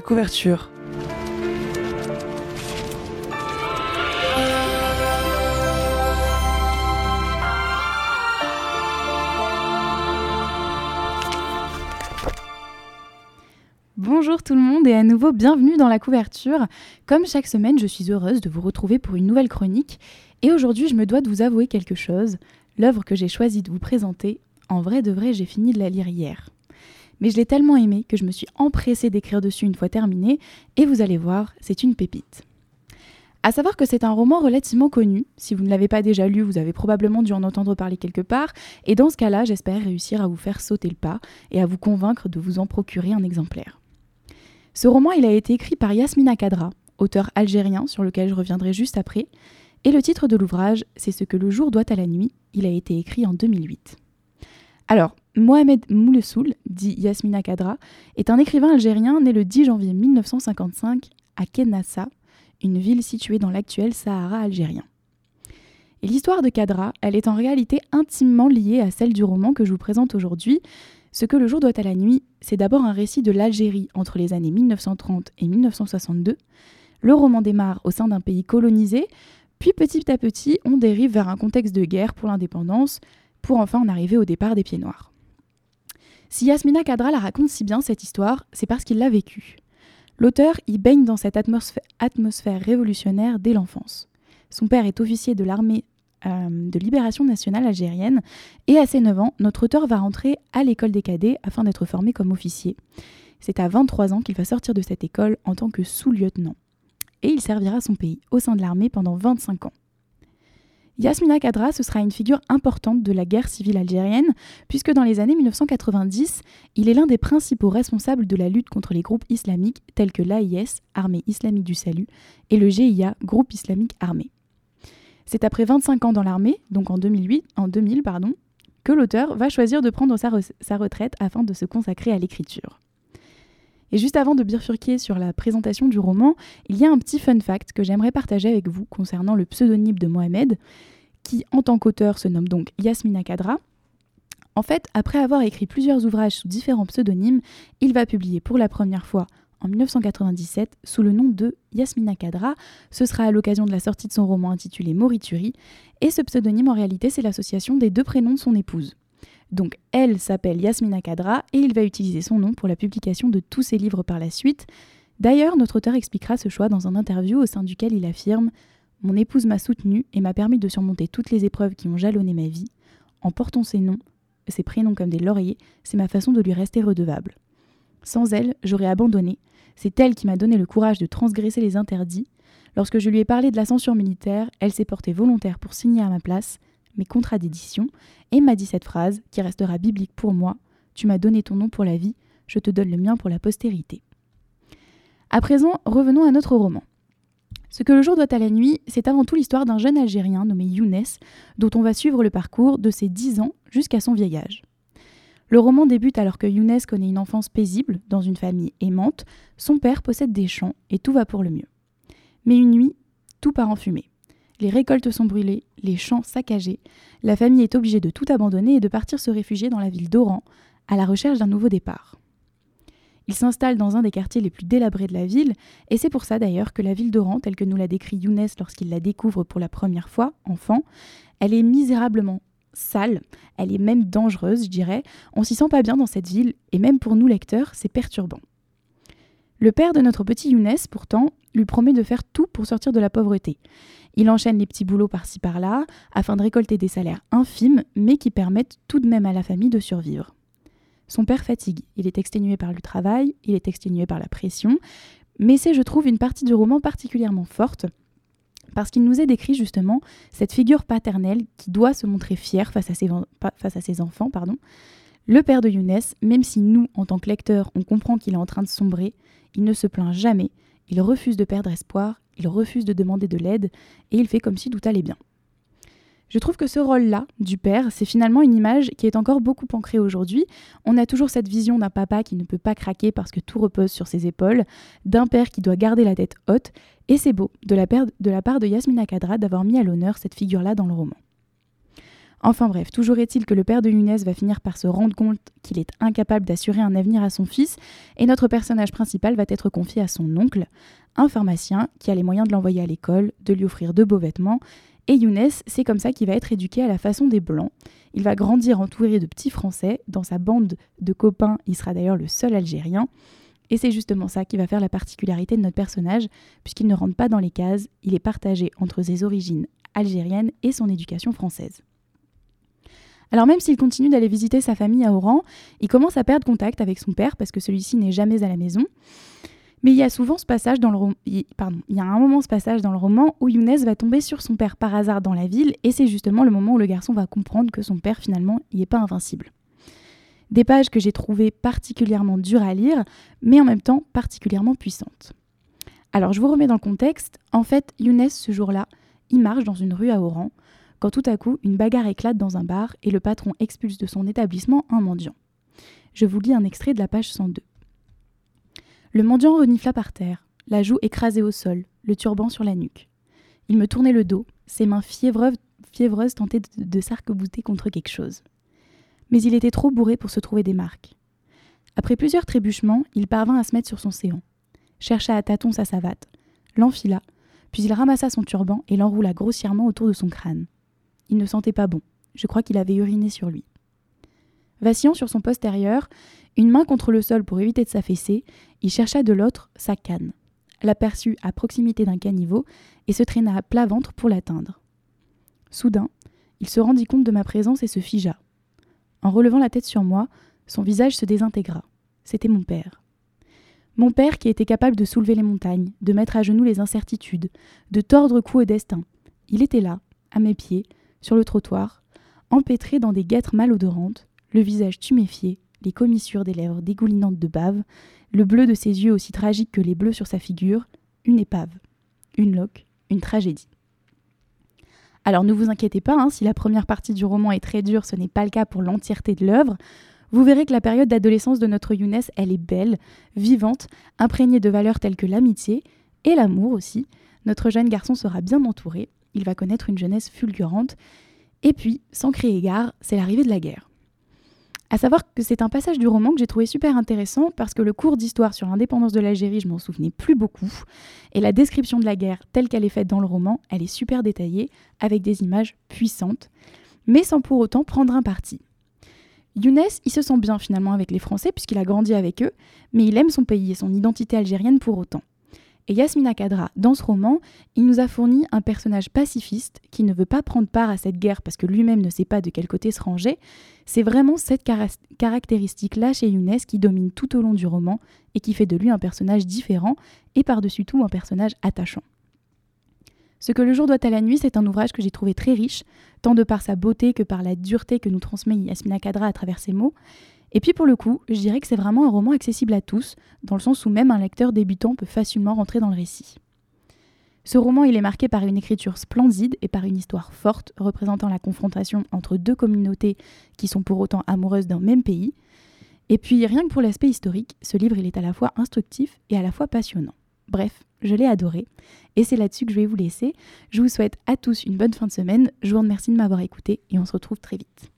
Couverture. Bonjour tout le monde et à nouveau bienvenue dans la couverture. Comme chaque semaine, je suis heureuse de vous retrouver pour une nouvelle chronique et aujourd'hui je me dois de vous avouer quelque chose. L'œuvre que j'ai choisi de vous présenter, en vrai de vrai j'ai fini de la lire hier. Mais je l'ai tellement aimée que je me suis empressée d'écrire dessus une fois terminée et vous allez voir, c'est une pépite. À savoir que c'est un roman relativement connu. Si vous ne l'avez pas déjà lu, vous avez probablement dû en entendre parler quelque part. Et dans ce cas-là, j'espère réussir à vous faire sauter le pas et à vous convaincre de vous en procurer un exemplaire. Ce roman, il a été écrit par Yasmina Kadra, auteur algérien sur lequel je reviendrai juste après, et le titre de l'ouvrage, c'est Ce que le jour doit à la nuit, il a été écrit en 2008. Alors, Mohamed Moulessoul, dit Yasmina Kadra, est un écrivain algérien né le 10 janvier 1955 à Kenassa, une ville située dans l'actuel Sahara algérien. Et l'histoire de Kadra, elle est en réalité intimement liée à celle du roman que je vous présente aujourd'hui, ce que le jour doit à la nuit, c'est d'abord un récit de l'Algérie entre les années 1930 et 1962. Le roman démarre au sein d'un pays colonisé, puis petit à petit, on dérive vers un contexte de guerre pour l'indépendance, pour enfin en arriver au départ des Pieds Noirs. Si Yasmina Kadra la raconte si bien cette histoire, c'est parce qu'il l'a vécue. L'auteur y baigne dans cette atmosphère, révolutionnaire dès l'enfance. Son père est officier de l'armée euh, de libération nationale algérienne. Et à ses 9 ans, notre auteur va rentrer à l'école des cadets afin d'être formé comme officier. C'est à 23 ans qu'il va sortir de cette école en tant que sous-lieutenant. Et il servira son pays au sein de l'armée pendant 25 ans. Yasmina Kadra, ce sera une figure importante de la guerre civile algérienne, puisque dans les années 1990, il est l'un des principaux responsables de la lutte contre les groupes islamiques tels que l'AIS, Armée islamique du salut, et le GIA, Groupe islamique armé. C'est après 25 ans dans l'armée, donc en 2008, en 2000 pardon, que l'auteur va choisir de prendre sa, sa, retraite afin de se consacrer à l'écriture. Et juste avant de bifurquer sur la présentation du roman, il y a un petit fun fact que j'aimerais partager avec vous concernant le pseudonyme de Mohamed, qui en tant qu'auteur se nomme donc Yasmina Kadra. En fait, après avoir écrit plusieurs ouvrages sous différents pseudonymes, il va publier pour la première fois en 1997 sous le nom de Yasmina Kadra. Ce sera à l'occasion de la sortie de son roman intitulé Morituri. Et ce pseudonyme, en réalité, c'est l'association des deux prénoms de son épouse. Donc elle s'appelle Yasmina Kadra et il va utiliser son nom pour la publication de tous ses livres par la suite. D'ailleurs, notre auteur expliquera ce choix dans un interview au sein duquel il affirme Mon épouse m'a soutenu et m'a permis de surmonter toutes les épreuves qui ont jalonné ma vie. En portant ses noms, ses prénoms comme des lauriers, c'est ma façon de lui rester redevable. Sans elle, j'aurais abandonné, c'est elle qui m'a donné le courage de transgresser les interdits. Lorsque je lui ai parlé de la censure militaire, elle s'est portée volontaire pour signer à ma place mes contrats d'édition et m'a dit cette phrase qui restera biblique pour moi Tu m'as donné ton nom pour la vie, je te donne le mien pour la postérité. À présent, revenons à notre roman. Ce que le jour doit à la nuit, c'est avant tout l'histoire d'un jeune Algérien nommé Younes, dont on va suivre le parcours de ses 10 ans jusqu'à son vieil âge. Le roman débute alors que Younes connaît une enfance paisible dans une famille aimante, son père possède des champs et tout va pour le mieux. Mais une nuit, tout part en fumée. Les récoltes sont brûlées, les champs saccagés, la famille est obligée de tout abandonner et de partir se réfugier dans la ville d'Oran, à la recherche d'un nouveau départ. Il s'installe dans un des quartiers les plus délabrés de la ville, et c'est pour ça d'ailleurs que la ville d'Oran, telle que nous l'a décrit Younes lorsqu'il la découvre pour la première fois, enfant, elle est misérablement sale, elle est même dangereuse, je dirais. On s'y sent pas bien dans cette ville, et même pour nous lecteurs, c'est perturbant. Le père de notre petit Younes, pourtant, lui promet de faire tout pour sortir de la pauvreté. Il enchaîne les petits boulots par-ci par-là, afin de récolter des salaires infimes, mais qui permettent tout de même à la famille de survivre. Son père fatigue, il est exténué par le travail, il est exténué par la pression, mais c'est, je trouve, une partie du roman particulièrement forte, parce qu'il nous est décrit justement cette figure paternelle qui doit se montrer fière face à ses, face à ses enfants. Pardon. Le père de Younes, même si nous, en tant que lecteurs, on comprend qu'il est en train de sombrer, il ne se plaint jamais, il refuse de perdre espoir, il refuse de demander de l'aide, et il fait comme si tout allait bien. Je trouve que ce rôle-là, du père, c'est finalement une image qui est encore beaucoup ancrée aujourd'hui. On a toujours cette vision d'un papa qui ne peut pas craquer parce que tout repose sur ses épaules, d'un père qui doit garder la tête haute, et c'est beau, de la, part de Yasmina Kadra, d'avoir mis à l'honneur cette figure-là dans le roman. Enfin bref, toujours est-il que le père de Younes va finir par se rendre compte qu'il est incapable d'assurer un avenir à son fils, et notre personnage principal va être confié à son oncle, un pharmacien qui a les moyens de l'envoyer à l'école, de lui offrir de beaux vêtements, et Younes, c'est comme ça qu'il va être éduqué à la façon des Blancs. Il va grandir entouré de petits Français, dans sa bande de copains, il sera d'ailleurs le seul Algérien, et c'est justement ça qui va faire la particularité de notre personnage, puisqu'il ne rentre pas dans les cases, il est partagé entre ses origines algériennes et son éducation française. Alors même s'il continue d'aller visiter sa famille à Oran, il commence à perdre contact avec son père parce que celui-ci n'est jamais à la maison. Mais il y a souvent ce passage dans le moment ce passage dans le roman où Younes va tomber sur son père par hasard dans la ville et c'est justement le moment où le garçon va comprendre que son père finalement il n'est pas invincible. Des pages que j'ai trouvées particulièrement dures à lire, mais en même temps particulièrement puissantes. Alors je vous remets dans le contexte, en fait Younes ce jour-là, il marche dans une rue à Oran, quand tout à coup une bagarre éclate dans un bar et le patron expulse de son établissement un mendiant. Je vous lis un extrait de la page 102. Le mendiant renifla par terre, la joue écrasée au sol, le turban sur la nuque. Il me tournait le dos, ses mains fiévreuses, tentaient de, de s'arc-bouter contre quelque chose. Mais il était trop bourré pour se trouver des marques. Après plusieurs trébuchements, il parvint à se mettre sur son séant, chercha à tâtons sa savate, l'enfila, puis il ramassa son turban et l'enroula grossièrement autour de son crâne. Il ne sentait pas bon. Je crois qu'il avait uriné sur lui. Vacillant sur son postérieur, une main contre le sol pour éviter de s'affaisser, il chercha de l'autre sa canne, l'aperçut à proximité d'un caniveau et se traîna à plat ventre pour l'atteindre. Soudain, il se rendit compte de ma présence et se figea. En relevant la tête sur moi, son visage se désintégra. C'était mon père. Mon père qui était capable de soulever les montagnes, de mettre à genoux les incertitudes, de tordre cou au destin. Il était là, à mes pieds, sur le trottoir, empêtré dans des guêtres malodorantes, le visage tuméfié, les commissures des lèvres dégoulinantes de bave, le bleu de ses yeux aussi tragique que les bleus sur sa figure, une épave, une loque, une tragédie. Alors ne vous inquiétez pas, hein, si la première partie du roman est très dure, ce n'est pas le cas pour l'entièreté de l'œuvre. Vous verrez que la période d'adolescence de notre Younes, elle est belle, vivante, imprégnée de valeurs telles que l'amitié et l'amour aussi. Notre jeune garçon sera bien entouré, il va connaître une jeunesse fulgurante. Et puis, sans crier gare, c'est l'arrivée de la guerre. À savoir que c'est un passage du roman que j'ai trouvé super intéressant parce que le cours d'histoire sur l'indépendance de l'Algérie, je m'en souvenais plus beaucoup. Et la description de la guerre telle qu'elle est faite dans le roman, elle est super détaillée, avec des images puissantes, mais sans pour autant prendre un parti. Younes, il se sent bien finalement avec les Français puisqu'il a grandi avec eux, mais il aime son pays et son identité algérienne pour autant. Et Yasmina Kadra, dans ce roman, il nous a fourni un personnage pacifiste qui ne veut pas prendre part à cette guerre parce que lui-même ne sait pas de quel côté se ranger. C'est vraiment cette caractéristique-là chez Younes qui domine tout au long du roman et qui fait de lui un personnage différent et par-dessus tout un personnage attachant. Ce que le jour doit à la nuit, c'est un ouvrage que j'ai trouvé très riche, tant de par sa beauté que par la dureté que nous transmet Yasmina Kadra à travers ses mots, et puis pour le coup, je dirais que c'est vraiment un roman accessible à tous, dans le sens où même un lecteur débutant peut facilement rentrer dans le récit. Ce roman, il est marqué par une écriture splendide et par une histoire forte représentant la confrontation entre deux communautés qui sont pour autant amoureuses d'un même pays. Et puis rien que pour l'aspect historique, ce livre, il est à la fois instructif et à la fois passionnant. Bref, je l'ai adoré et c'est là-dessus que je vais vous laisser. Je vous souhaite à tous une bonne fin de semaine, je vous remercie de m'avoir écouté et on se retrouve très vite.